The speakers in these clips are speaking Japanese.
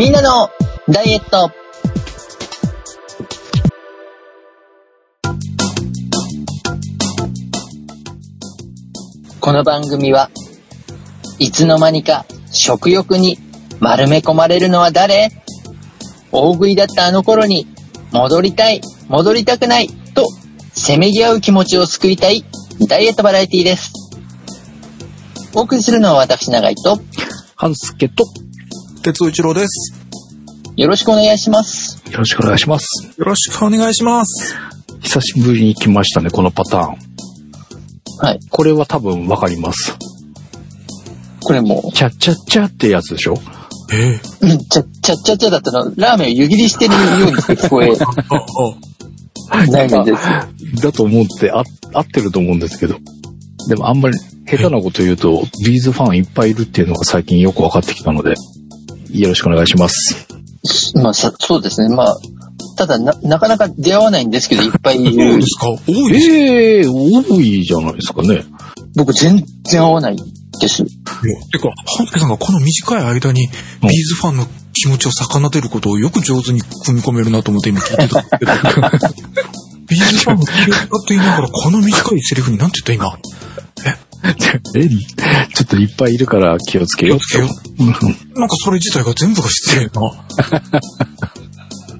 みんなのダイエット。この番組はいつの間にか食欲に丸め込まれるのは誰？大食いだったあの頃に戻りたい、戻りたくないとせめぎ合う気持ちを救いたいダイエットバラエティーです。お送りするのは私長井と半助と、鉄尾一郎です。よろしくお願いします。よろしくお願いします。よろしくお願いします。久しぶりに来ましたね、このパターン。はい。これは多分わかります。これもチャッチャッチャってやつでしょ？ええう、うんちゃ、ちゃっちゃっちゃだったの、ラーメンを湯切りしてるように聞こえあ、あ、ないのです。だと思ってあ、合ってると思うんですけど。でもあんまり下手なこと言うと、ビーズファンいっぱいいるっていうのが最近よく分かってきたので、よろしくお願いします。まあ、さそうですね。まあ、ただな、なかなか出会わないんですけど、いっぱいいそうるで。すか？多いですええ多いじゃないですかね。僕全然合わないです。よ。てか、半助さんがこの短い間に、ビーズファンの気持ちを逆なでることをよく上手に組み込めるなと思って今聞いてたんですけど。ビーズファンの気を使って言いながら、この短いセリフになんて言った今？え、ちょっといっぱいいるから気をつけよう気をつけよなんかそれ自体が全部が失礼な。も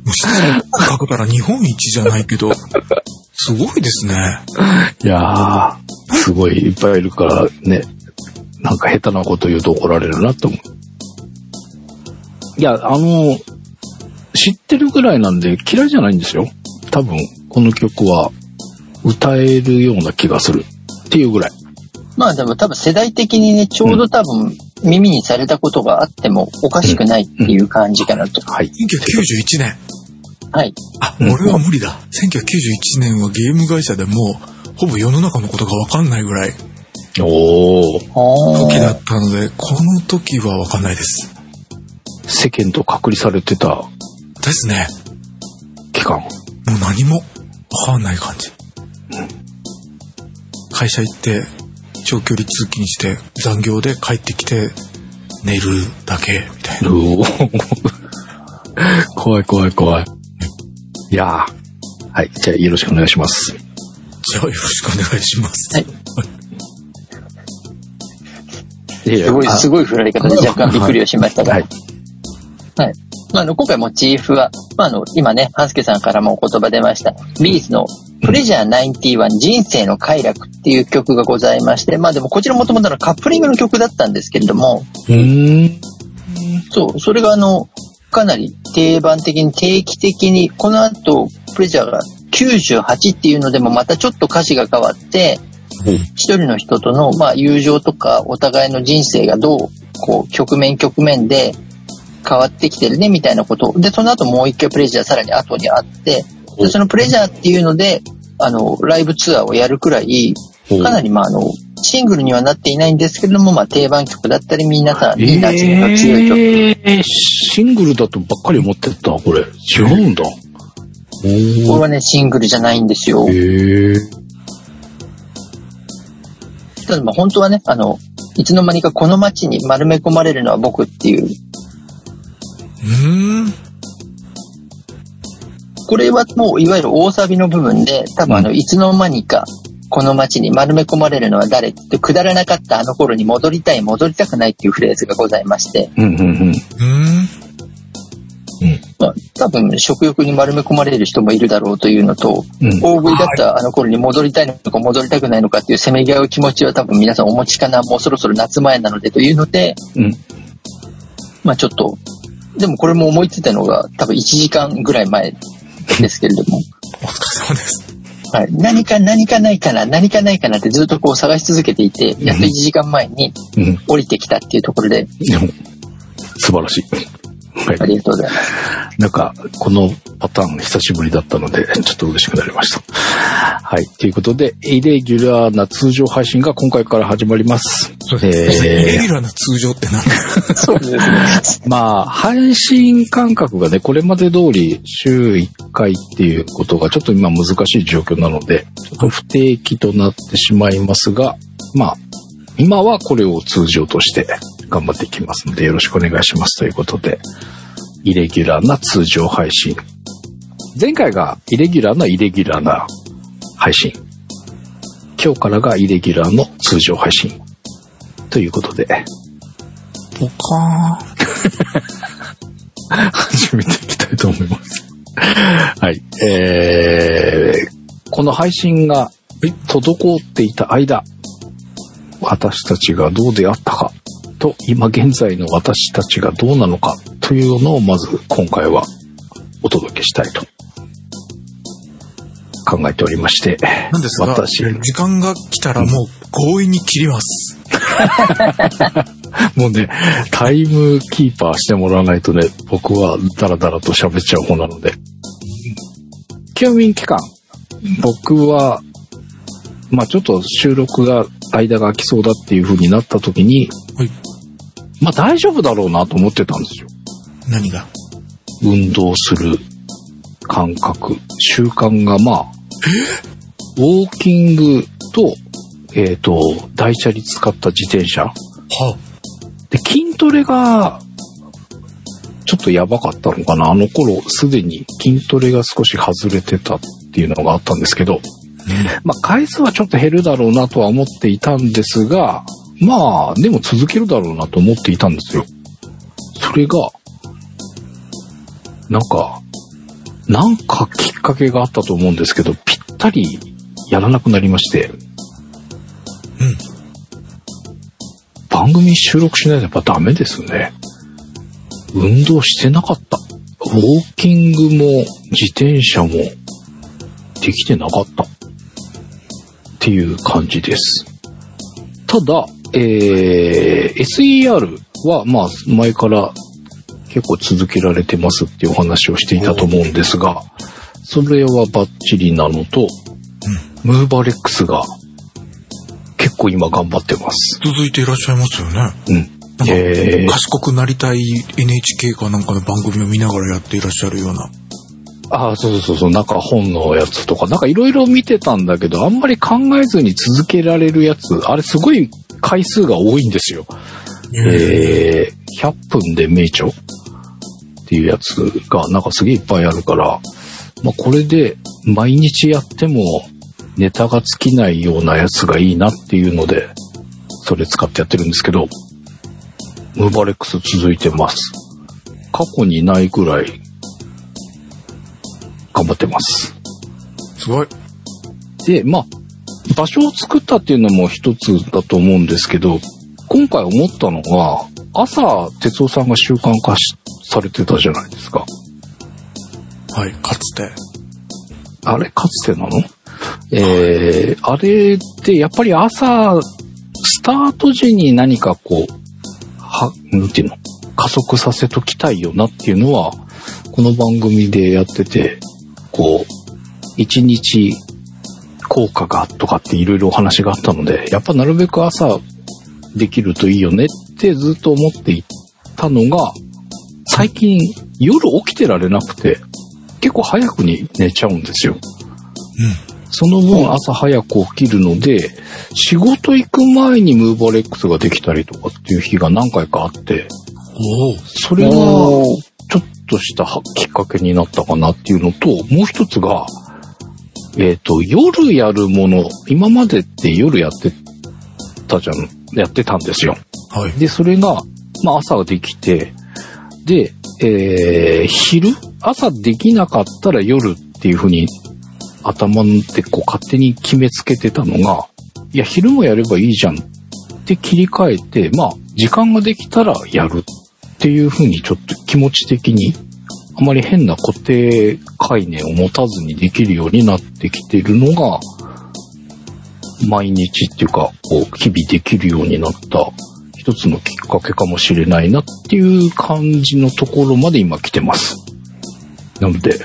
う失礼かけたら日本一じゃないけど、すごいですね。いやー、すごいいっぱいいるからね、なんか下手なこと言うと怒られるなと思う。いや、あの、知ってるぐらいなんで嫌いじゃないんですよ。多分、この曲は歌えるような気がするっていうぐらい。まあでも多分世代的にね、ちょうど多分耳にされたことがあってもおかしくないっていう感じかなと。はい。1991年。はい。あ、うん俺は無理だ。1991年はゲーム会社でもう、ほぼ世の中のことがわかんないぐらいおー、あ時だったので、この時はわかんないです。世間と隔離されてたですね。期間。もう何もわかんない感じ。会社行って、長距離通勤して、残業で帰ってきて、寝るだけ、みたいな。怖い怖い怖い。いやー。はい。じゃあよろしくお願いします。じゃあよろしくお願いします。はい すごい、あすごい振られ方で若干びっくりをしましたが。ははいい。まあ、あの、今回モチーフは、まあ、あの、今ね、ハンスケさんからもお言葉出ました、ビーズのプレジャー91人生の快楽っていう曲がございまして、まあでもこちらもともとのカップリングの曲だったんですけれども、うーん。そう、それがあの、かなり定番的に定期的に、この後、プレジャーが98っていうのでもまたちょっと歌詞が変わって、一人の人との、まあ、友情とかお互いの人生がどう、こう、局面局面で変わってきてるね、みたいなこと。で、その後もう一回プレジャーさらに後にあって、で、そのプレジャーっていうので、あの、ライブツアーをやるくらい、かなり、まあ、あの、シングルにはなっていないんですけれども、まあ、定番曲だったり、皆さんに馴染みの強い曲。えー、シングルだとばっかり思ってた、これ。違うんだ。おこれー。はね、シングルじゃないんですよ。へー。ただまあ本当はね、あの、いつの間にかこの街に丸め込まれるのは僕っていう、うーん。これはもういわゆる大サビの部分で、多分あの、いつの間にかこの街に丸め込まれるのは誰ってくだらなかったあの頃に戻りたい、戻りたくないっていうフレーズがございまして、うんうんうん。うーん。まあ、多分食欲に丸め込まれる人もいるだろうというのと、うん大食いだったあの頃に戻りたいのか戻りたくないのかっていうせめぎ合う気持ちは多分皆さんお持ちかな、もうそろそろ夏前なのでというので、うん。まあちょっと、でもこれも思いついたのが多分1時間ぐらい前ですけれども、お疲れ様です。はい、何か何かないかな、何かないかなってずっとこう探し続けていて、やっと1時間前にうん。降りてきたっていうところで、でも、素晴らしい。はい。ありがとうございます。なんか、このパターン久しぶりだったので、ちょっと嬉しくなりました。はい。ということで、イレギュラーな通常配信が今回から始まります。イレギえュラーな通常って何そうですね。ー、まあ、配信感覚がね、これまで通り週1回っていうことがちょっと今難しい状況なので、ちょっと不定期となってしまいますが、まあ、今はこれを通常として頑張っていきますので、よろしくお願いしますということで、イレギュラーな通常配信。前回がイレギュラーなイレギュラーな配信。今日からがイレギュラーの通常配信。ということで、ポカ始めていきたいと思います。はい。えー、この配信が滞っていた間、私たちがどうであったかと、今現在の私たちがどうなのかというのをまず今回はお届けしたいと考えておりまして、ーなんですが、私、時間が来たらもう強引に切ります。もうね、タイムキーパーしてもらわないとね、僕はダラダラと喋っちゃう方なので。休眠期間、僕は、まあちょっと収録が、間が空きそうだっていう風になった時に、はい。まあ大丈夫だろうなと思ってたんですよ。何が？運動する感覚、習慣がまあ、ウォーキングと、えっ、と、大チャリ使った自転車。はで、筋トレが、ちょっとやばかったのかな。あの頃、すでに筋トレが少し外れてたっていうのがあったんですけど、まあ、回数はちょっと減るだろうなとは思っていたんですが、まあ、でも続けるだろうなと思っていたんですよ。それが、なんか、なんかきっかけがあったと思うんですけど、ぴったりやらなくなりまして、うん。番組収録しないとやっぱダメですね。運動してなかった。ウォーキングも自転車もできてなかった。っていう感じです。ただ、えー、SER はまあ前から結構続けられてますっていうお話をしていたと思うんですが、それはバッチリなのと、ムーバレックスが結構今頑張ってます。続いていらっしゃいますよね。うん。なんかえー賢くなりたい NHK かなんかの番組を見ながらやっていらっしゃるような。ああ、そうそうそうそう、なんか本のやつとか、なんかいろいろ見てたんだけど、あんまり考えずに続けられるやつ、あれすごい回数が多いんですよ。えー、100分で名著っていうやつがなんかすげえいっぱいあるから、まあこれで毎日やってもネタが尽きないようなやつがいいなっていうので、それ使ってやってるんですけど、ムーバレックス続いてます。過去にないぐらい頑張ってます。すごい。で、まあ、場所を作ったっていうのも一つだと思うんですけど、今回思ったのが、朝、哲夫さんが習慣化しされてたじゃないですか。はい、かつて。あれ、かつてなの？えー、あれってやっぱり朝、スタート時に何かこう、は、なんていうの？加速させときたいよなっていうのは、この番組でやってて、こう、一日効果がとかっていろいろお話があったので、やっぱなるべく朝できるといいよねってずっと思っていたのが、最近夜起きてられなくて、結構早くに寝ちゃうんですよ。その分朝早く起きるので、仕事行く前にムーバレックスができたりとかっていう日が何回かあって。それがちょっとしたはきっかけになったかなっていうのと、もう一つが、えっ、と、夜やるもの、今までって夜やってたじゃん、やってたんですよ。はい。で、それが、まあ朝できて、で、えー、昼？朝できなかったら夜っていうふうに頭でこう勝手に決めつけてたのが、いや、昼もやればいいじゃんって切り替えて、まあ、時間ができたらやるっていうふうにちょっと気持ち的に、あまり変な固定概念を持たずにできるようになってきてるのが、毎日っていうか、こう、日々できるようになった一つのきっかけかもしれないなっていう感じのところまで今来てます。なので、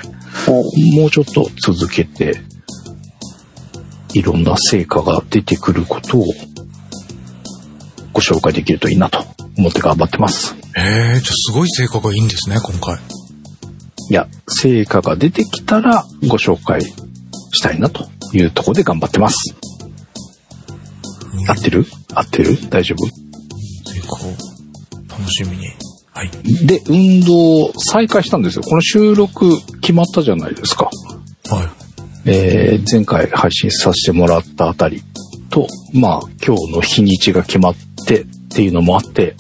もうちょっと続けて、いろんな成果が出てくることをご紹介できるといいなと思って頑張ってます。ええじゃあすごい成果がいいんですね、今回。いや、成果が出てきたらご紹介したいなというところで頑張ってます。合ってる？合ってる？大丈夫？成果を楽しみに。はい。で、運動を再開したんですよ。この収録決まったじゃないですか。はい。えー前回配信させてもらったあたりと、まあ、今日の日にちが決まってっていうのもあって、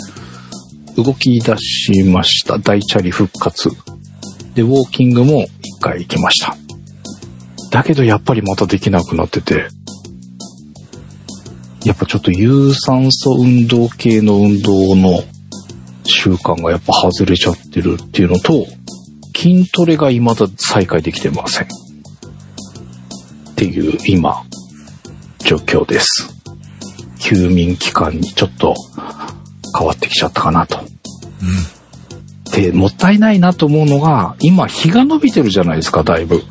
動き出しました。大チャリ復活。で、ウォーキングも一回行きました。だけどやっぱりまたできなくなってて、やっぱちょっと有酸素運動系の運動の習慣がやっぱ外れちゃってるっていうのと、筋トレが未だ再開できてません。っていう今、状況です。休眠期間にちょっと変わってきちゃったかなと。うんで、もったいないなと思うのが、今日が伸びてるじゃないですか、だいぶ。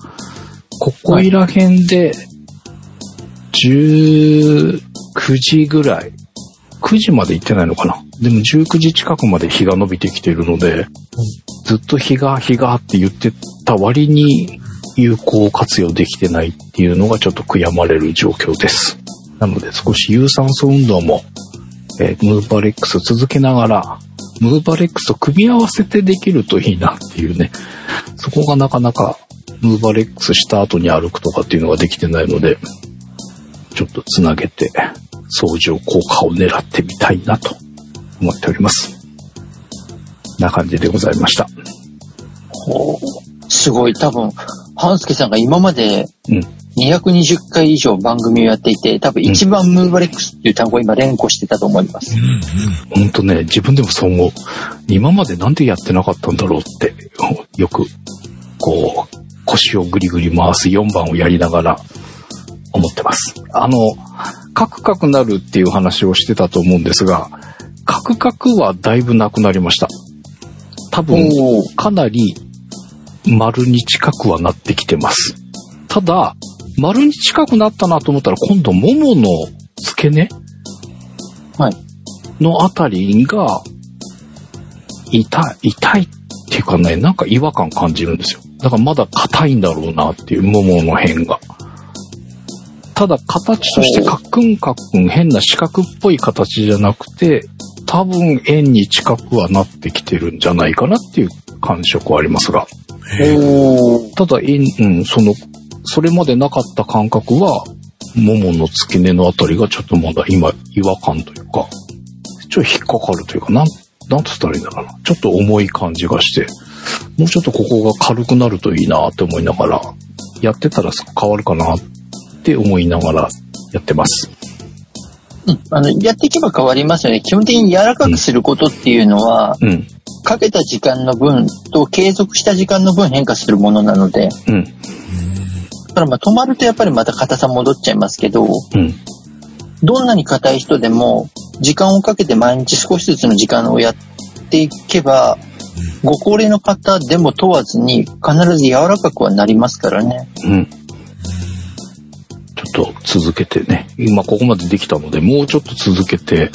ここいら辺で、19時ぐらい。9時まで行ってないのかな。でも19時近くまで日が伸びてきてるので、ずっと日が日がって言ってた割に有効活用できてないっていうのがちょっと悔やまれる状況です。なので少し有酸素運動も、えームーバレックス続けながら、ムーバレックスと組み合わせてできるといいなっていうね。そこがなかなかムーバレックスした後に歩くとかっていうのができてないので、ちょっとつなげて相乗効果を狙ってみたいなと思っております。な感じでございました。すごい、多分、半助さんが今までうん。220回以上番組をやっていて、多分一番ムーバレックスっていう単語を今連呼してたと思います。うん。うん。ほんとね、自分でもそう思う。今までなんでやってなかったんだろうって、よく、こう、腰をぐりぐり回す4番をやりながら思ってます。あの、カクカクなるっていう話をしてたと思うんですが、カクカクはだいぶなくなりました。多分、かなり丸に近くはなってきてます。ただ、丸に近くなったなと思ったら今度ももの付け根？はい。のあたりが痛い、痛いっていうかね、なんか違和感感じるんですよ。だからまだ硬いんだろうなっていう、ももの辺が。ただ形としてカックンカックン変な四角っぽい形じゃなくて、多分円に近くはなってきてるんじゃないかなっていう感触はありますが。ただ、円うん、その、それまでなかった感覚は、ももの付け根のあたりがちょっとまだ今違和感というか、ちょっと引っかかるというか、なん、なんつったらいいんだろうな。ちょっと重い感じがして、もうちょっとここが軽くなるといいなって思いながら、やってたら変わるかなって思いながらやってます。うんあの、やっていけば変わりますよね。基本的に柔らかくすることっていうのは、うん。かけた時間の分と継続した時間の分変化するものなので、うん。だからまあ止まるとやっぱりまた硬さ戻っちゃいますけど、うん。どんなに硬い人でも、時間をかけて毎日少しずつの時間をやっていけば、ご高齢の方でも問わずに必ず柔らかくはなりますからね。うん。ちょっと続けてね、今ここまでできたので、もうちょっと続けて、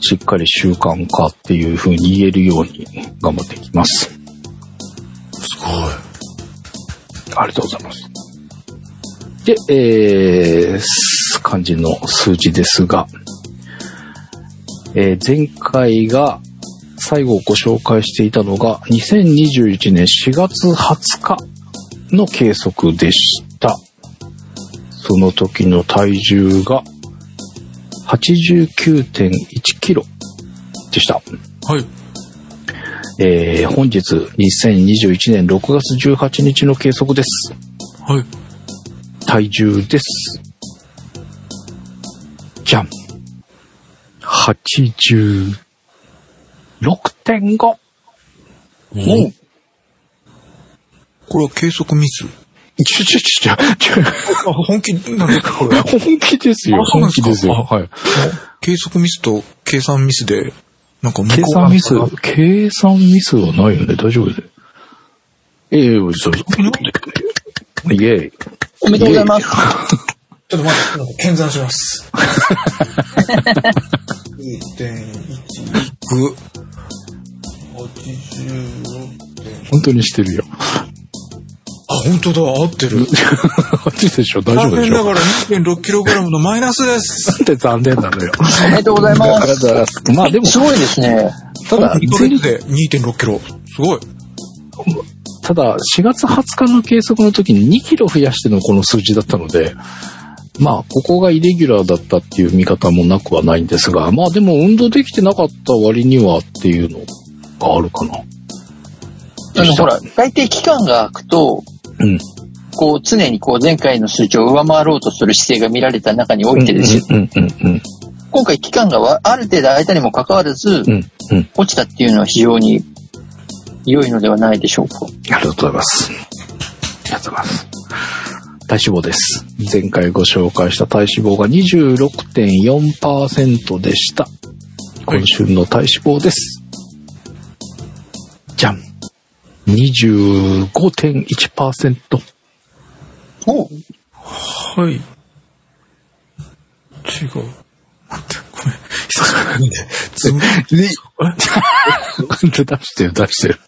しっかり習慣化っていう風に言えるように頑張っていきます。すごい。ありがとうございます。で、えー、漢字の数字ですが、えー前回が最後ご紹介していたのが2021年4月20日の計測でした。その時の体重が89.1キロでした。はい。えー本日2021年6月18日の計測です。はい。体重です。じゃん。86.5。おこれは計測ミス？ちょちょちょちょ、あ、本気なんですかこれ。本気ですよ。本気ですよ。はい。計測ミスと計算ミスで、なんか向計算ミス計算ミスはないよね。大丈夫で。ええそうそう。イェイ。おめでとうございます。ちょっと待って、検算します。9.1、86本当にしてるよ。あ、本当だ、合ってる。あっちでしょ？大丈残夫でしょ？念ながら 2.6kg のマイナスです。なんで残念なのよ。おめでとうございます。ありがとうございます。まあでも、すごいですね。ただ、2ヶ月で2.6キロ。すごい。ただ、4月20日の計測の時に2キロ増やしてのこの数字だったので、まあ、ここがイレギュラーだったっていう見方もなくはないんですが、まあでも運動できてなかった割にはっていうのがあるかな。あの、ほら、大抵期間が空くと、うん。こう、常にこう、前回の数値を上回ろうとする姿勢が見られた中においてですよ。うんうんうん今回期間がわある程度空いたにもかかわらず、うん。うんうん。落ちたっていうのは非常に良いのではないでしょうか。ありがとうございます。ありがとうございます。体脂肪です。前回ご紹介した体脂肪が26.4%でした。今週の体脂肪です。じゃん。25.1%。おはい。違う。待って、ごめん。久しぶりにね。つむね、出してる出してる。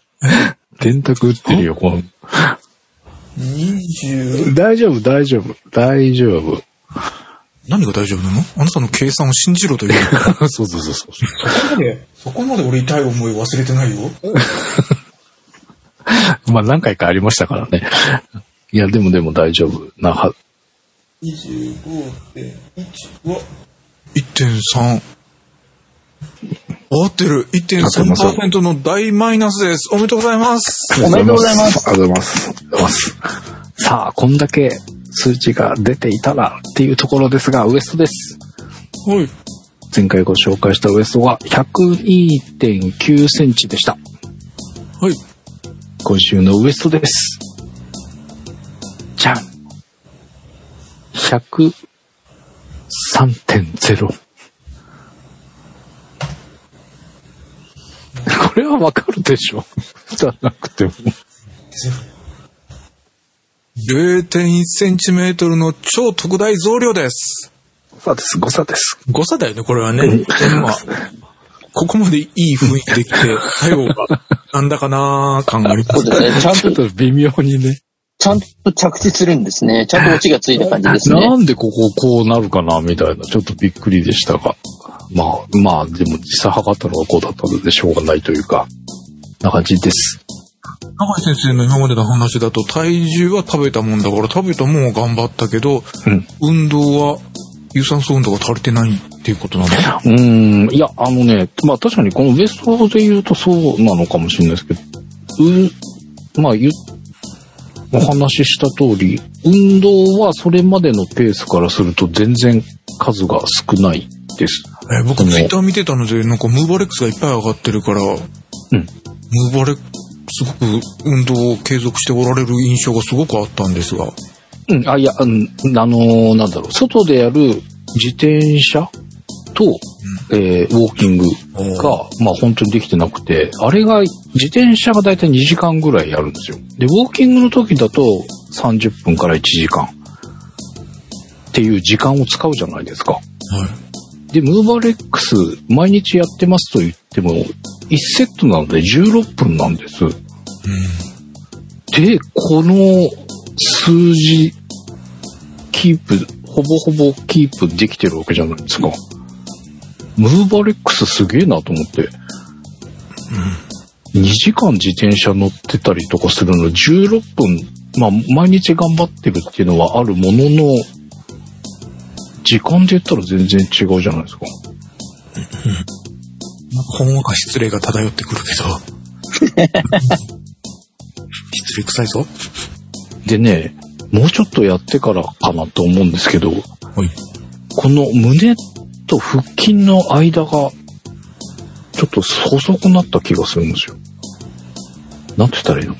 電卓打ってるよ、この。20、大丈夫、大丈夫、大丈夫。何が大丈夫なの？あなたの計算を信じろという。そうそうそうそう。そこまで、そこまで俺痛い思い忘れてないよ。まあ何回かありましたからね。いや、でもでも大丈夫なは、25.1は、1.3。合ってる。1.3%の大マイナスです。おめでとうございます。おめでとうございます。ありがとうございます。さあ、こんだけ数値が出ていたらっていうところですが、ウエストです。はい。前回ご紹介したウエストは102.9センチでした。はい。今週のウエストです。じゃん。103.0。これはわかるでしょじゃなくても。0.1センチメートルの超特大増量です。誤差です、誤差です。誤差だよね、これはね。まあ、ここまでいい雰囲気できて、最後が、なんだかなー感があります。ちゃんちょっと、と微妙にね。ちゃんと着地するんですね。ちゃんとオチがついた感じですね。なんでこここうなるかなみたいな、ちょっとびっくりでしたが。まあ、まあ、でも実際測ったのがこうだったのでしょうがないというか、な感じです。中井先生の今までの話だと、体重は食べたもんだから、食べたもんは頑張ったけど、うん。運動は、有酸素運動が足りてないっていうことなのうーん、いや、あのね、まあ確かにこのウエストで言うとそうなのかもしれないですけど、う、まあ言う、お話しした通り、運動はそれまでのペースからすると全然数が少ないです。えー僕ツイッター見てたので、なんかムーバレックスがいっぱい上がってるから、うん。ムーバレックス、すごく運動を継続しておられる印象がすごくあったんですが。うん、あ、いや、うん、あのーなんだろう、外でやる自転車と、えーウォーキングが、まあ本当にできてなくて、あれが、自転車がだいたい2時間ぐらいやるんですよ。で、ウォーキングの時だと30分から1時間っていう時間を使うじゃないですか。はい。で、ムーバレックス毎日やってますと言っても、1セットなので16分なんです。で、この数字、キープ、ほぼほぼキープできてるわけじゃないですか。ムーバレックスすげえなと思って。2時間自転車乗ってたりとかするの16分、まあ毎日頑張ってるっていうのはあるものの、時間で言ったら全然違うじゃないですか。なんかほんわか失礼が漂ってくるけど。失礼臭いぞ。でね、もうちょっとやってからかなと思うんですけど、はい。この胸と腹筋の間が、ちょっと細くなった気がするんですよ。なんて言ったらいいの？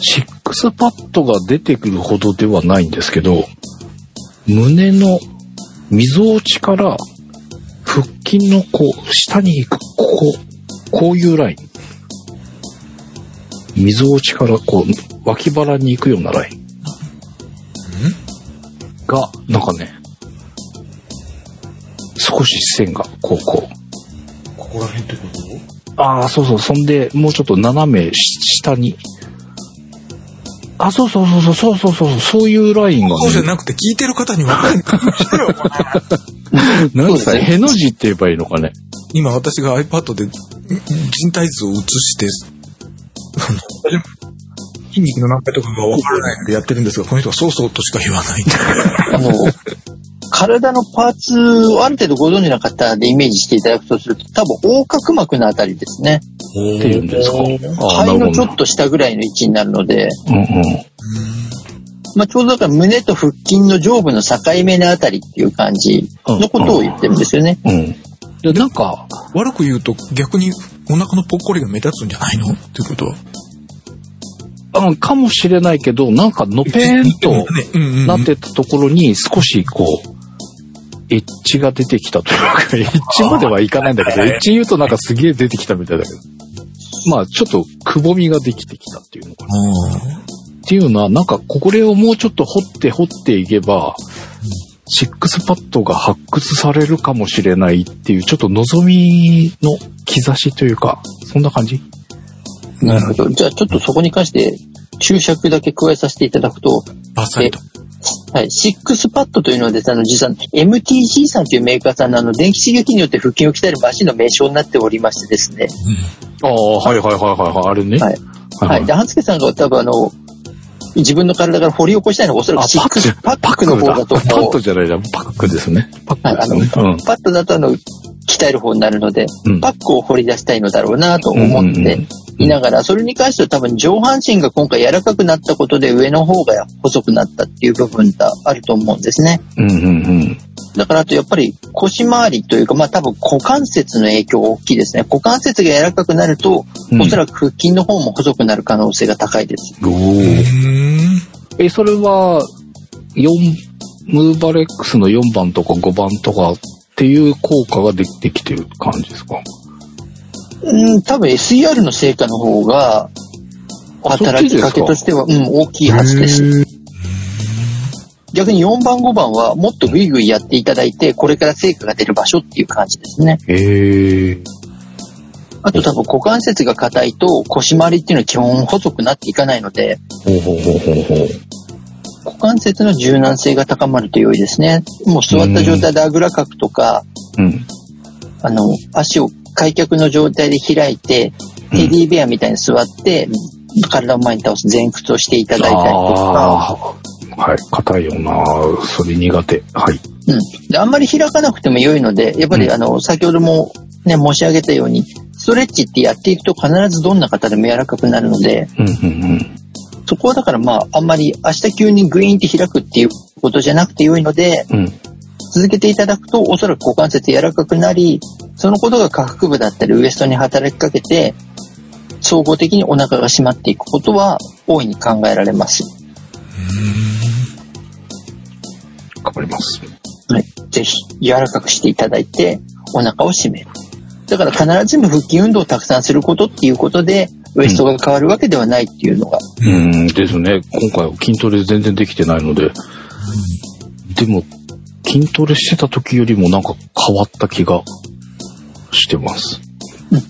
シックスパッドが出てくるほどではないんですけど、胸の溝落ちから腹筋のこう、下に行く、ここ、こういうライン。溝落ちからこう、脇腹に行くようなライン。が、なんかね、少し線が、こう、こう。ここら辺ってこと？ああ、そうそう、そんで、もうちょっと斜めし下に。あ、そうそうそうそう、そうそうそう、そういうラインがね、そうじゃなくて聞いてる方に分かんか そうですねへの字って言えばいいのかね？今私が iPad で人体図を映して、筋肉の何回とかがわからないのでやってるんですが、この人はそうそうとしか言わない。あの、体のパーツをある程度ご存知の方でイメージしていただくとすると、多分横隔膜のあたりですね。っていうんですか。肺。のちょっと下ぐらいの位置になるので、うんうん。まあ、ちょうどだから胸と腹筋の上部の境目のあたりっていう感じのことを言ってるんですよね。うん。で、なんか、悪く言うと逆にお腹のぽっこりが目立つんじゃないの？っていうことは。あかもしれないけど、なんかのぺーんとなってたところに少しこう、エッジが出てきたというか、エッジまではいかないんだけど、エッジ言うとなんかすげえ出てきたみたいだけど。まあちょっとくぼみができてきたっていうのかな。っていうのは、なんかこれをもうちょっと掘って掘っていけば、シックスパッドが発掘されるかもしれないっていう、ちょっと望みの兆しというか、そんな感じ？なるほど。じゃあちょっとそこに関して注釈だけ加えさせていただくと、バッサリと。はい、シックスパッドというのはですね、あの、実は MTG さんというメーカーさんのあの、電気刺激によって腹筋を鍛えるマシンの名称になっておりましてですね。ああ、はいはいはいはいはい、あれね。はい。ははい。で、半助さんが多分あの、自分の体から掘り起こしたいのはおそらくシックスパックの方だとパッ思うド。じゃないじゃん。パックですね。パッはい、あの、クですね。パッドだとあの、鍛える方になるので、うんパックを掘り出したいのだろうなと思ってうんうんうんいながら、それに関しては多分上半身が今回柔らかくなったことで上の方が細くなったっていう部分があると思うんですね。うん。うんうんうん。だからあとやっぱり腰回りというか、まあ多分股関節の影響が大きいですね。股関節が柔らかくなると、うんおそらく腹筋の方も細くなる可能性が高いです。お。え、それは、4、ムーバレックスの4番とか5番とかっていう効果ができてきてる感じですか？うん、多分 SER の成果の方が、あ働きかけとしては、うん、大きいはずです。逆に4番5番はもっとグイグイやっていただいて、これから成果が出る場所っていう感じですね。へえ。あと多分股関節が硬いと腰回りっていうのは基本細くなっていかないので、ほうほうほうほうほう。股関節の柔軟性が高まると良いですね。もう座った状態であぐらかくとか、うん。あの、足を開脚の状態で開いて、うんテディベアみたいに座って、体を前に倒す前屈をしていただいたりとか。はい。硬いよなそれ苦手。はい。うん。で、あんまり開かなくても良いので、やっぱり、うんあの、先ほどもね、申し上げたように、ストレッチってやっていくと必ずどんな方でも柔らかくなるので、うんうんうん。そこはだからまあ、あんまり明日急にグイーンって開くっていうことじゃなくて良いので、うん。続けていただくと、おそらく股関節柔らかくなり、そのことが下腹部だったりウエストに働きかけて、総合的にお腹が締まっていくことは大いに考えられます。頑張ります。はい。ぜひ、柔らかくしていただいて、お腹を締める。だから必ずしも腹筋運動をたくさんすることっていうことで、ウエストが変わるわけではないっていうのが、うん、ですね。今回は筋トレ全然できてないので。でも、筋トレしてた時よりもなんか変わった気がしてます。うん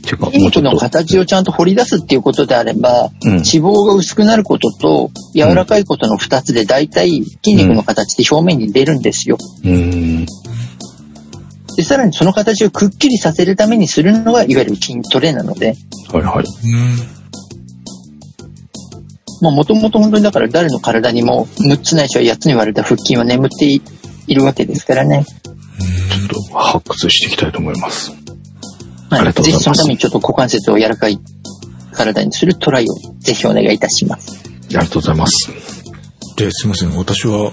ていうか、筋肉の形をちゃんと掘り出すっていうことであれば、うん脂肪が薄くなることと柔らかいことの2つで大体筋肉の形って表面に出るんですよ。うん。で、さらにその形をくっきりさせるためにするのがいわゆる筋トレなので、はいはい。もともと本当にだから誰の体にも6つないしは8つに割れた腹筋は眠っていいるわけですからね。ちょっと発掘していきたいと思います。あはい。りがとうございますぜひそのためにちょっと股関節を柔らかい体にするトライをぜひお願いいたします。ありがとうございます。で、すいません。私は、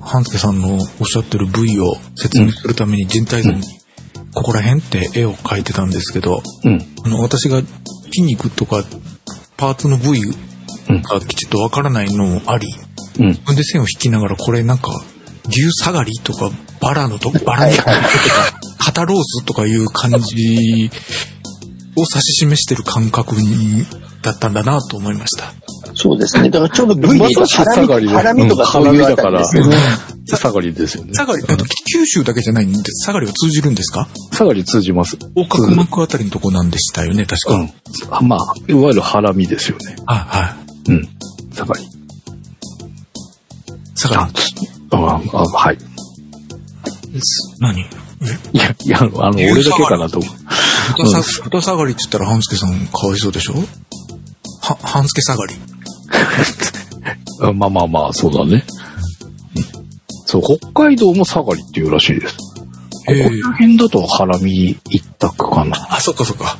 半助さんのおっしゃってる部位を説明するために人体図に、ここら辺って絵を描いてたんですけど、うん。あの、私が筋肉とかパーツの部位がきちっとわからないのもあり、うん。自分で線を引きながら、これなんか、牛下がりとか、バラのと、バラ肉とか、肩ロースとかいう感じを指し示してる感覚にだったんだなと思いました。そうですね。だからちょうど部位でハラミ下がりでハラミとかそういうあたりですよね。下がりですよね。下がり、えっと、九州だけじゃないんで、下がりは通じるんですか？下がり通じます。横隔膜あたりのとこなんでしたよね、確か。うん。まあ、いわゆるハラミですよね。あ、はい。うん。下がり。下がり。あ、あはい。何？え？いや、いや、あの、俺だけかなと思う。豚下がりって言ったら半助さんかわいそうでしょ？は、半助下がり。あまあまあまあ、そうだね。うんそう、北海道もサガリっていうらしいです。ここら辺だとハラミ一択かな。あ、そっかそっか。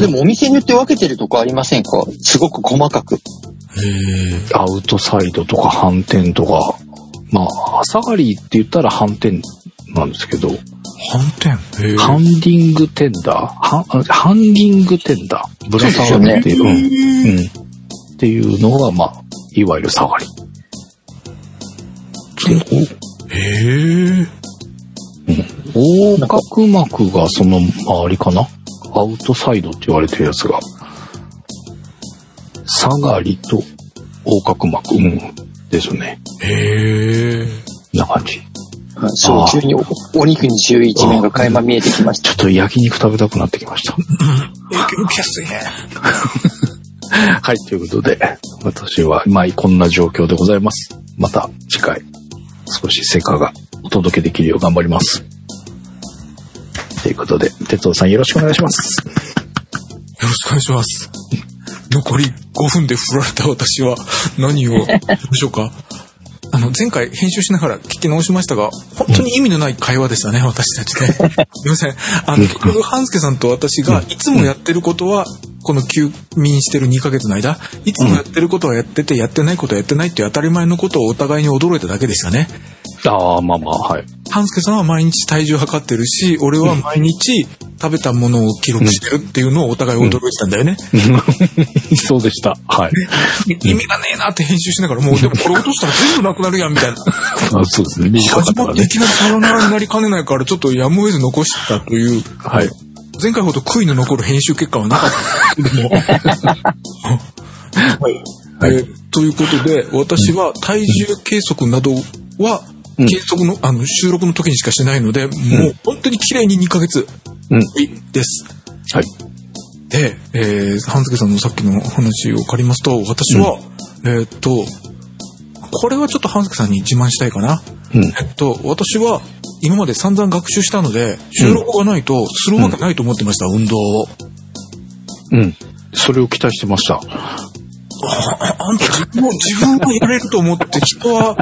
でもお店によって分けてるとこありませんか？すごく細かく。へえ。アウトサイドとか反転とか。まあ、サガリって言ったら反転なんですけど、反転？ハンディングテンダー？ハンあハンディングテンダー？ぶら下がりっていう、うんうんっていうのが、まあ、いわゆるサガリ。へえ。横隔膜がその周りかな？アウトサイドって言われてるやつが。サガリと横隔膜、うん、ですね。へえ。な感じ。そう、急におお肉に注意一面が垣間見えてきました。ちょっと焼肉食べたくなってきました。影響受けやすいね。はい、ということで、私は、まあ、こんな状況でございます。また次回、少し成果がお届けできるよう頑張ります。ということで、哲夫さんよろしくお願いします。よろしくお願いします。残り5分で振られた私は何を、どうしようか。あの、前回編集しながら聞き直しましたが、本当に意味のない会話でしたね、私たちね。すいません。あの、結局、半助さんと私がいつもやってることは、この休眠してる2ヶ月の間、いつもやってることはやってて、やってないことはやってないっていう当たり前のことをお互いに驚いただけでしたね。ああ、まあまあ、はい。半助さんは毎日体重測ってるし、俺は毎日食べたものを記録してるっていうのをお互い驚いてたんだよね。そうでした。はい。意味がねえなって編集しながら、もうでもこれ落としたら全部なくなるやんみたいな。あそうですね。短かっ始またからね。っていきなりさよならになりかねないから、ちょっとやむを得ず残したという、はい。前回ほど悔いの残る編集結果はなかった けども。はい。えーということで、私は体重計測などは、うん計測の、あの、収録の時にしかしないので、もう本当に綺麗に2ヶ月うん。です。はい。で、えー、半助さんのさっきの話を借りますと、私は、えーっと、これはちょっと半助さんに自慢したいかな。うん。えっと、私は今まで散々学習したので、収録がないとするわけないと思ってました、運動を。うん。それを期待してました。ああんた自分を、自分はやれると思って、人は、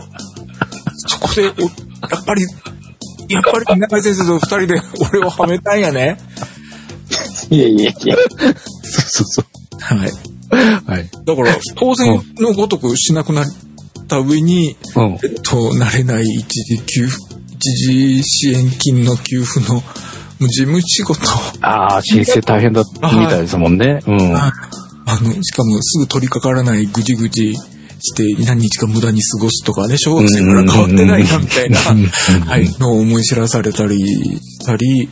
そこで、おやっぱり、やっぱり中井先生と二人で俺をはめたんやね。いやいやいや。そうそうそはい。う。はい。だから、当然のごとくしなくなった上に、うん。えっと、慣れない一時給付、一時支援金の給付の、事務仕事ああ、申請大変だみたいですもんね。うん。あの、しかもすぐ取り掛からないぐじぐじして何日か無駄に過ごすとかね、小学生から変わってないなみたいな、はい、のを思い知らされたりしたり、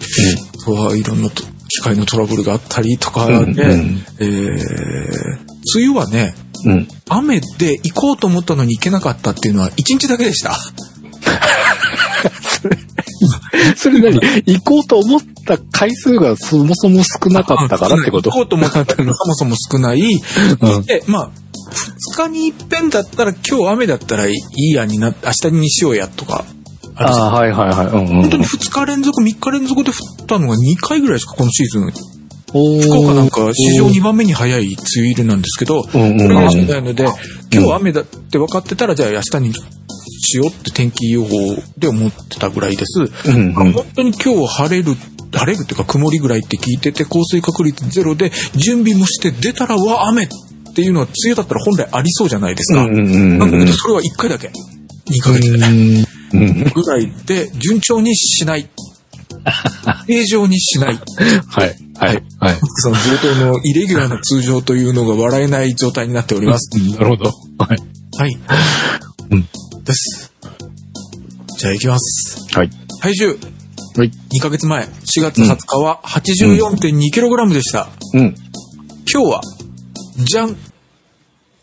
あとはいろんなと機械のトラブルがあったりとかで、えー、梅雨はね、うん。雨で行こうと思ったのに行けなかったっていうのは一日だけでした。それ何？行こうと思った回数がそもそも少なかったからってこと？行こうと思ったのそもそも少ない。うん。で、まあ、二日に一遍だったら今日雨だったらいいやになって、明日にしようやとか。あああ、はいはいはい。うんうん。本当に2日連続、3日連続で降ったのが2回ぐらいですか、このシーズン。おー福岡なんか史上2番目に早い梅雨入りなんですけど、こうんうんれがしないので、今日雨だって分かってたら、じゃあ明日にしようって天気予報で思ってたぐらいです。うんうん本当に今日晴れる、晴れるっていうか曇りぐらいって聞いてて、降水確率ゼロで、準備もして出たらは雨っていうのは梅雨だったら本来ありそうじゃないですか。うんうんうんなんだけど、それは1回だけ。2ヶ月で。うん。ぐらいで、順調にしない。正常にしない。はい。はい。はい。その冒頭のイレギュラーな通常というのが笑えない状態になっております。なるほど。はい。はい。うん。です。じゃあ行きます。はい。体重、はい。2ヶ月前、4月20日は 84.2kg でした。うん。今日は、じゃん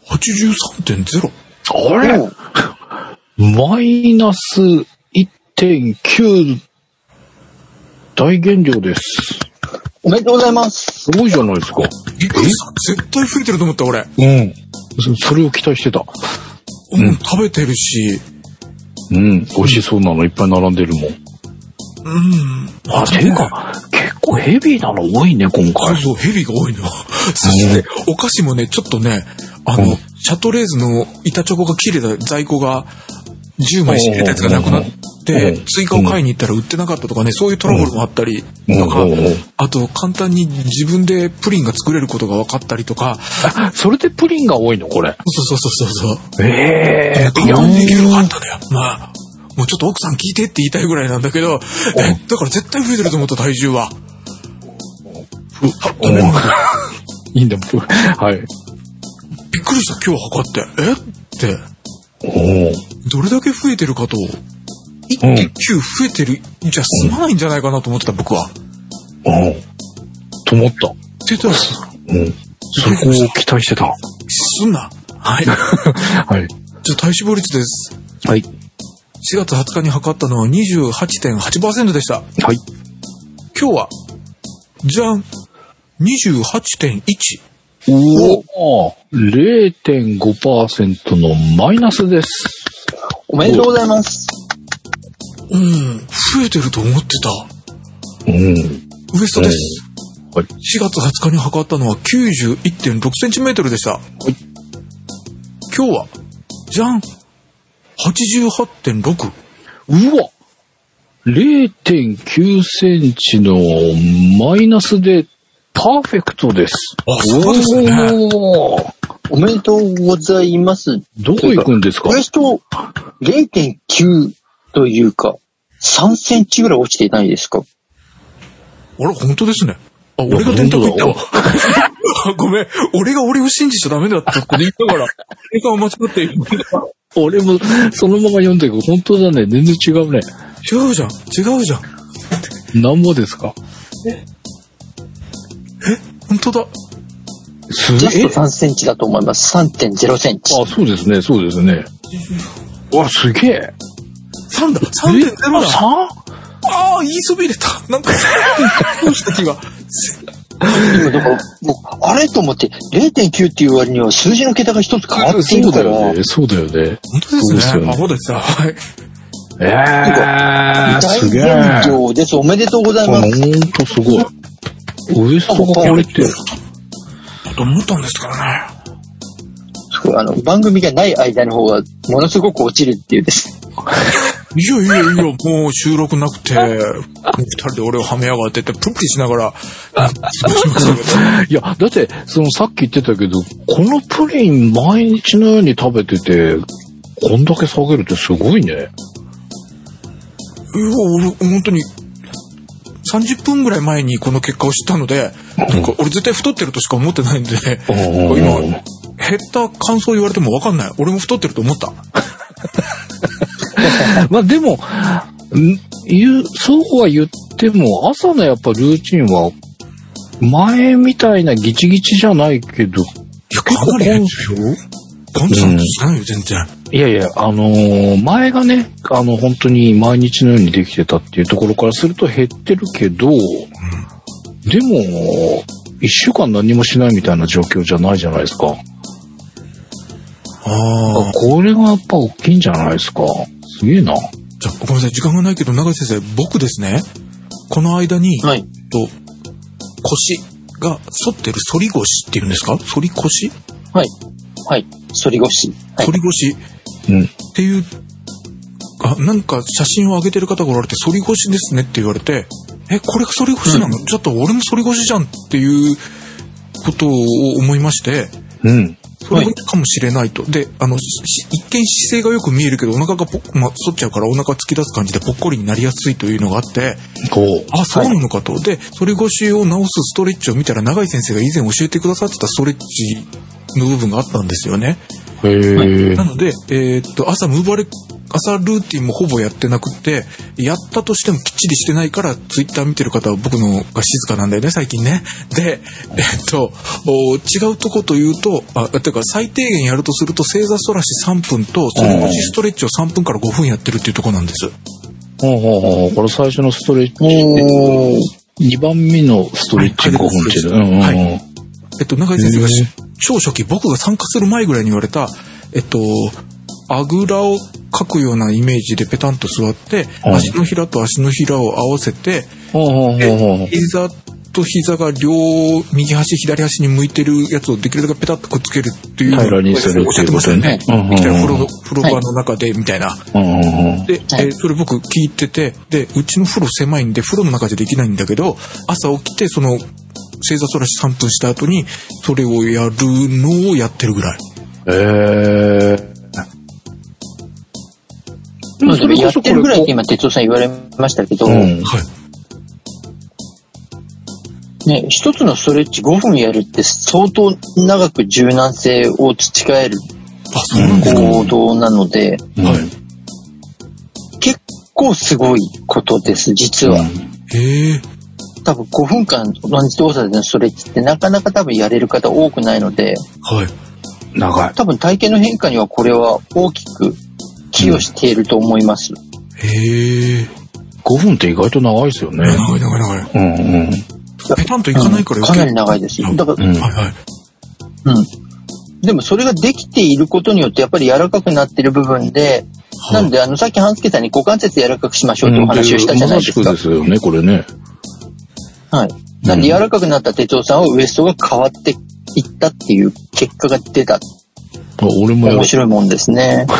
!83.0。あれ？マイナス1.9大減量です。おめでとうございます。すごいじゃないですか。びっくりした。絶対増えてると思った、俺。うん。そそれを期待してた。うん、食べてるし、うん。美味しそうなのいっぱい並んでるもん。うん。あ、ていうか、結構ヘビーなの多いね、今そう回。そう、ヘビが多いのよ。そして、お菓子もね、ちょっとね、あの、う。んシャトレーゼの板チョコが切れた在庫が10枚仕入れたやつがなくなってう。ん、追加を買いに行ったら売ってなかったとかね、そういうトラブルもあったりう。んとかあと簡単に自分でプリンが作れることが分かったりとか、あそれでプリンが多いの、これ。そうそうそうそうそう。え。え簡単にできるかったのよ。まあ、もうちょっと奥さん聞いてって言いたいぐらいなんだけど、え、だから絶対増えてると思った体重は。ふは いいんだ、プはい。びっくりした、今日測って。え？って、おどれだけ増えてるかと、1.9増えてるじゃ済まないんじゃないかなと思ってた、僕は。おと思った。って言ったら。そこを期待してた。すんな。はい。はい。じゃあ体脂肪率です。はい。4月20日に測ったのは28.8%でした。はい。今日は、じゃん、28.1。おお !0.5% のマイナスです。おめでとうございます。うん、増えてると思ってた。うん。ウエストです。はい。4月20日に測ったのは91.6センチメートルでした。い今日は、じゃん !88.6。うわ !0.9 センチのマイナスでパーフェクトです。あそうですねおめでとうございます。どこ行くんですか？ウエスト0.9というか、3センチぐらい落ちていないですか？あら、本当ですね。あ、俺が電卓行ったわ。ごめん。俺が俺を信じちゃダメだったって言いながら、俺が間違っている。俺もそのまま読んだけど、本当だね。全然違うね。違うじゃん。違うじゃん。何ぼですか？本当だ。すジャスト3センチだと思います。3.0センチ。あ、そうですね、そうですね。わ、すげえ。3だ。3.0だ。3? ああ、言いそびれた。なんか、どうした気が。今だから、もう、あれと思って、0.9っていう割には数字の桁が一つ変わっているから、そうだよね。そうだよね。本当そうですよねですね。アホです。はい。ええー、大すげえ。変上です。おめでとうございます。んとすごい。ウエストがこれって、と思ったんですからね。あの、番組がない間の方が、ものすごく落ちるっていうです。いやいやいや、もう収録なくて、二人で俺をはめやがってって、プンプリしながら。いや、だって、そのさっき言ってたけど、このプリン毎日のように食べてて、こんだけ下げるってすごいね。いや、俺、本当に、30分ぐらい前にこの結果を知ったので、なんか俺絶対太ってるとしか思ってないんで、うん今、減った感想言われてもわかんない。俺も太ってると思った。まあでも、ん言う、そうは言っても、朝のやっぱルーチンは、前みたいなギチギチじゃないけど、いや、かなり減ってるよ。コンスタントじゃないよ、全然。いやいや、あのー前がね、あの、本当に毎日のようにできてたっていうところからすると減ってるけど、でも、一週間何もしないみたいな状況じゃないじゃないですか。ああ。これがやっぱ大きいんじゃないですか。すげえな。じゃあ、ごめんなさい、時間がないけど、長井先生、僕ですね、この間に、はい。と、腰が反ってる反り腰っていうんですか？反り腰？はい。はい。反り腰。はい反。り腰うん。っていう、あ、なんか写真を上げてる方がおられて、反り腰ですねって言われて、え、これが反り腰なの、ちょっと俺も反り腰じゃんっていうことを思いまして、うん。それかもしれないと。で、あの、し一見姿勢がよく見えるけど、お腹がぽ、まあ、反っちゃうからお腹突き出す感じでぽっこりになりやすいというのがあって、こう。あ、そうなのかと。で、反り腰を治すストレッチを見たら、長井先生が以前教えてくださってたストレッチの部分があったんですよね。へえな。ので、えーっと、朝ムーバレ、朝ルーティンもほぼやってなくって、やったとしてもきっちりしてないから、ツイッター見てる方は僕のが静かなんだよね、最近ね。で、えーっと、お違うとこというと、あ、てか最低限やるとすると、正座反らし3分と、その腰ストレッチを3分から5分やってるっていうとこなんです。ほうほうほうこれ最初のストレッチ。おー。2番目のストレッチ5分っていう。はいえっと、長井先生が超初期、僕が参加する前ぐらいに言われた、えっと、あぐらをかくようなイメージでペタンと座って、うん足のひらと足のひらを合わせて、膝と膝が両右端左端に向いてるやつをできるだけペタッとくっつけるっていう平らにするっていうことね。おっしゃってましたよね。うんうんうん。風呂風呂場の中でみたいな。で、はい。えーそれ僕聞いてて、で、うちの風呂狭いんで風呂の中じゃできないんだけど、朝起きてその正座そらし3分した後にそれをやるのをやってるぐらい。ええまあでもやってるぐらいって今、哲夫さん言われましたけど、うん。はい。ね、一つのストレッチ5分やるって相当長く柔軟性を培えるあ、そうなんですか。行動なので、うんはい結構すごいことです、実は。へえ。多分5分間同じ動作でのストレッチってなかなか多分やれる方多くないので、はい。長い。多分体型の変化にはこれは大きく寄与していると思います。へえ。5分って意外と長いですよね。長い長い長い。うんうん。ペタンといかないからかなり長いですよ。だから、うんはいはい。うん。でもそれができていることによってやっぱり柔らかくなっている部分で、なんであのさっき半助さんに股関節柔らかくしましょうってお話をしたじゃないですか。まさしくですよね、これね。はい。なんで柔らかくなった哲夫さんはウエストが変わっていったっていう結果が出た。あ俺もや面白いもんですね。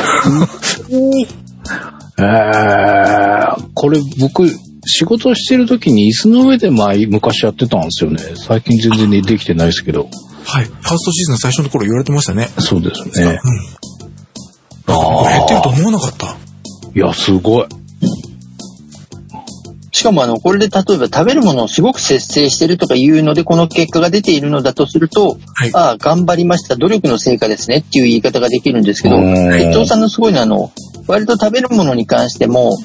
えー、これ僕、仕事してる時に椅子の上で前、昔やってたんですよね。最近全然ねできてないですけど。はい。ファーストシーズン最初の頃言われてましたね。そうですね。うん。これ減ってると思わなかった。いや、すごい。しかもあの、これで例えば食べるものをすごく節制してるとかいうので、この結果が出ているのだとすると、はい。ああ、頑張りました、努力の成果ですねっていう言い方ができるんですけど、うん伊藤さんのすごいのはあの、割と食べるものに関しても、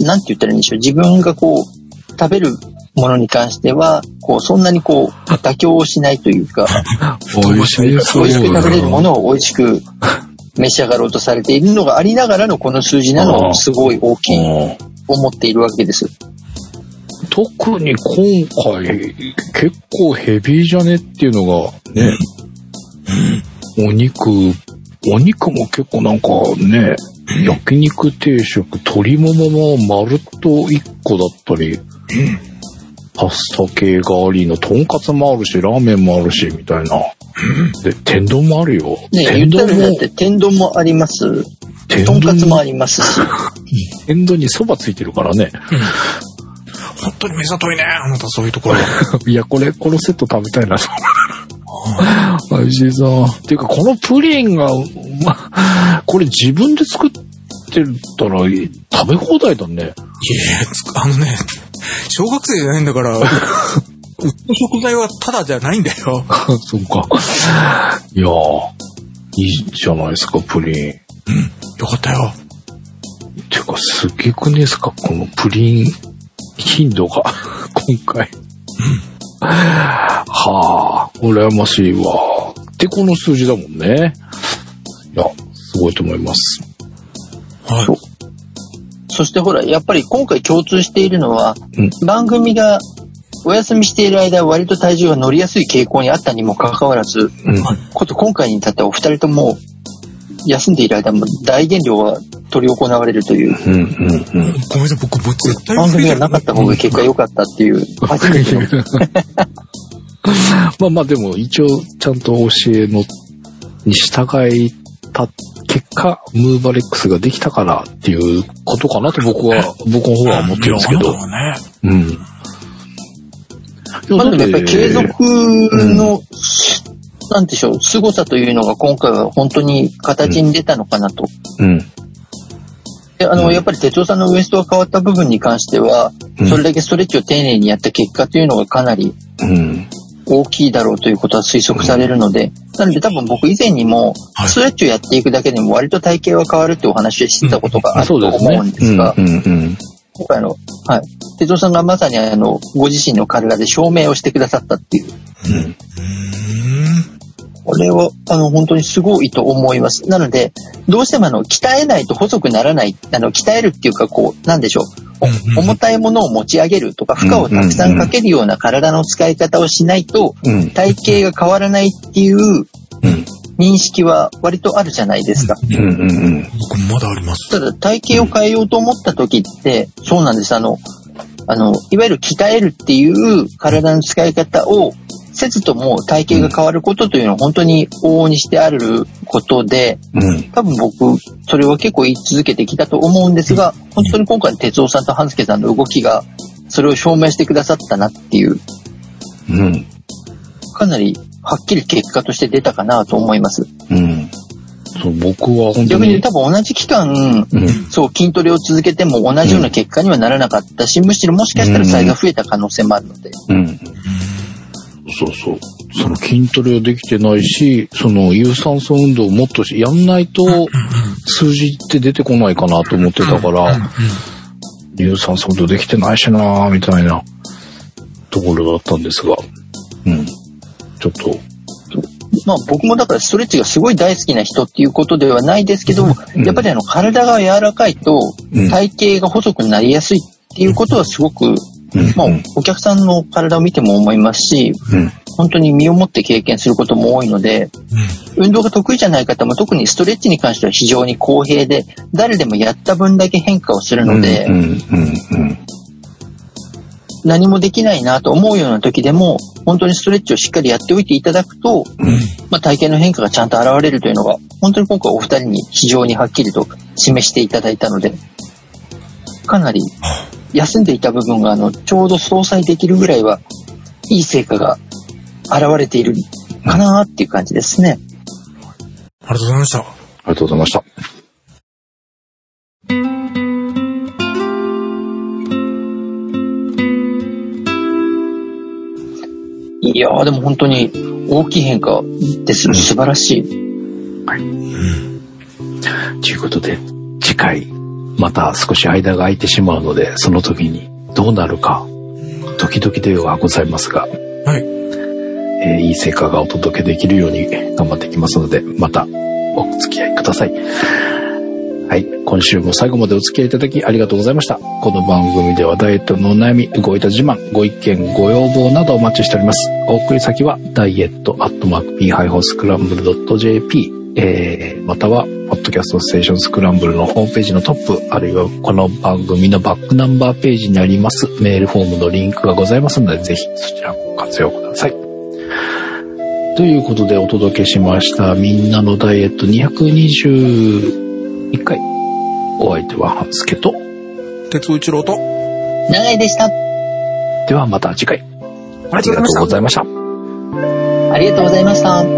なんて言ったらいいんでしょう、自分がこう、食べるものに関しては、こう、そんなにこう、妥協をしないというか、美味しく食べれるものを美味しく召し上がろうとされているのがありながらのこの数字なのをすごい大きい。うん思っているわけです。特に今回、結構ヘビーじゃねっていうのが、ね、お肉、お肉も結構なんかね、焼肉定食、鶏ももも丸っと1個だったり、パスタ系がありの、とんかつもあるし、ラーメンもあるし、みたいな。で、天丼もあるよ。ね、天丼もだっ、て天丼もあります。天とんかつも丼ありますし。天丼に蕎麦ついてるからね。本当に目ざといね、あなたそういうところ。いや、これ、このセット食べたいな。美味しいぞ。っていうか、このプリンが、ま、これ自分で作ってたら食べ放題だね。いやつあのね、小学生じゃないんだから、うちの食材はただじゃないんだよ。そうか。いやー、いいじゃないですか、プリン。よかったよ。ていうか、すげくねですか、このプリン頻度が、今回。はあ、羨ましいわ。ってこの数字だもんね。いや、すごいと思います。はい。そしてほら、やっぱり今回共通しているのは、うん番組がお休みしている間は割と体重が乗りやすい傾向にあったにもかかわらず、うん。こと今回に至ってはお二人とも休んでいる間も大減量が取り行われるという、うん、うん、うん。ごめんなさい、僕絶対番組がなかった方が結果良かったっていう、初めての。まあまあでも一応ちゃんと教えのに従いた結果、ムーバレックスができたからっていうことかなと僕は、僕の方は思ってるんですけど。いやなんうね。うん。まあでもやっぱり継続うんの、なんでしょう、凄さというのが今回は本当に形に出たのかなと。うん。であの、うんやっぱり哲夫さんのウエストが変わった部分に関しては、うんそれだけストレッチを丁寧にやった結果というのがかなりうん。大きいだろうということは推測されるので、なので多分僕以前にも、はいストレッチをやっていくだけでも割と体型は変わるってお話をしてたことがあると。思うんですが、今回あの、はい。哲夫さんがまさにあの、ご自身の体で証明をしてくださったっていう、うん。これは、あの、本当にすごいと思います。なので、どうしてもあの、鍛えないと細くならない、あの、鍛えるっていうか、こう、なんでしょう。おうんうん重たいものを持ち上げるとか、負荷をたくさんかけるような体の使い方をしないと、うん。体型が変わらないっていううん。認識は割とあるじゃないですか。うんうんうん。僕まだあります。ただ体型を変えようと思った時って、そうなんです。あの、あの、いわゆる鍛えるっていう体の使い方をせずとも体型が変わることというのは本当に往々にしてあることで、うん。多分僕、それは結構言い続けてきたと思うんですが、本当に今回の哲夫さんと半助さんの動きが、それを証明してくださったなっていう、うん。かなりはっきり結果として出たかなと思います。うん。そう、僕は本当に、逆に多分同じ期間、うん。そう、筋トレを続けても同じような結果にはならなかったし、むしろもしかしたらサイズが増えた可能性もあるので。うん。そうそう。その筋トレはできてないし、その有酸素運動をもっとしやんないと数字って出てこないかなと思ってたから、有酸素運動できてないしなーみたいなところだったんですが、うん。ちょっと、まあ僕もだからストレッチがすごい大好きな人っていうことではないですけど、うんやっぱりあの体が柔らかいとうん体型が細くなりやすいっていうことはすごく、うん。まあうん。お客さんの体を見ても思いますし、うん。本当に身をもって経験することも多いので、運動が得意じゃない方も特にストレッチに関しては非常に公平で、誰でもやった分だけ変化をするので。何もできないなと思うような時でも、本当にストレッチをしっかりやっておいていただくと、うん。まあ、体型の変化がちゃんと現れるというのが、本当に今回お二人に非常にはっきりと示していただいたので、かなり休んでいた部分が、あの、ちょうど相殺できるぐらいは、いい成果が現れているかなっていう感じですね。ありがとうございました。ありがとうございました。いやーでも本当に大きい変化です。素晴らしい。ということで、次回、また少し間が空いてしまうので、その時にどうなるか、時々ではございますが、はい。えーいい成果がお届けできるように頑張っていきますので、またお付き合いください。はい。今週も最後までお付き合いいただきありがとうございました。この番組ではダイエットのお悩み、動いた自慢、ご意見、ご要望などお待ちしております。お送り先は、ダイエットアットマーク p-scramble.jp、えー、または、ポッドキャストステーションスクランブルのホームページのトップ、あるいはこの番組のバックナンバーページにありますメールフォームのリンクがございますので、ぜひそちらもご活用ください。ということでお届けしました、みんなのダイエット221回。お相手は半助と、鉄尾一郎と、長井でした。ではまた次回。ありがとうございました。ありがとうございました。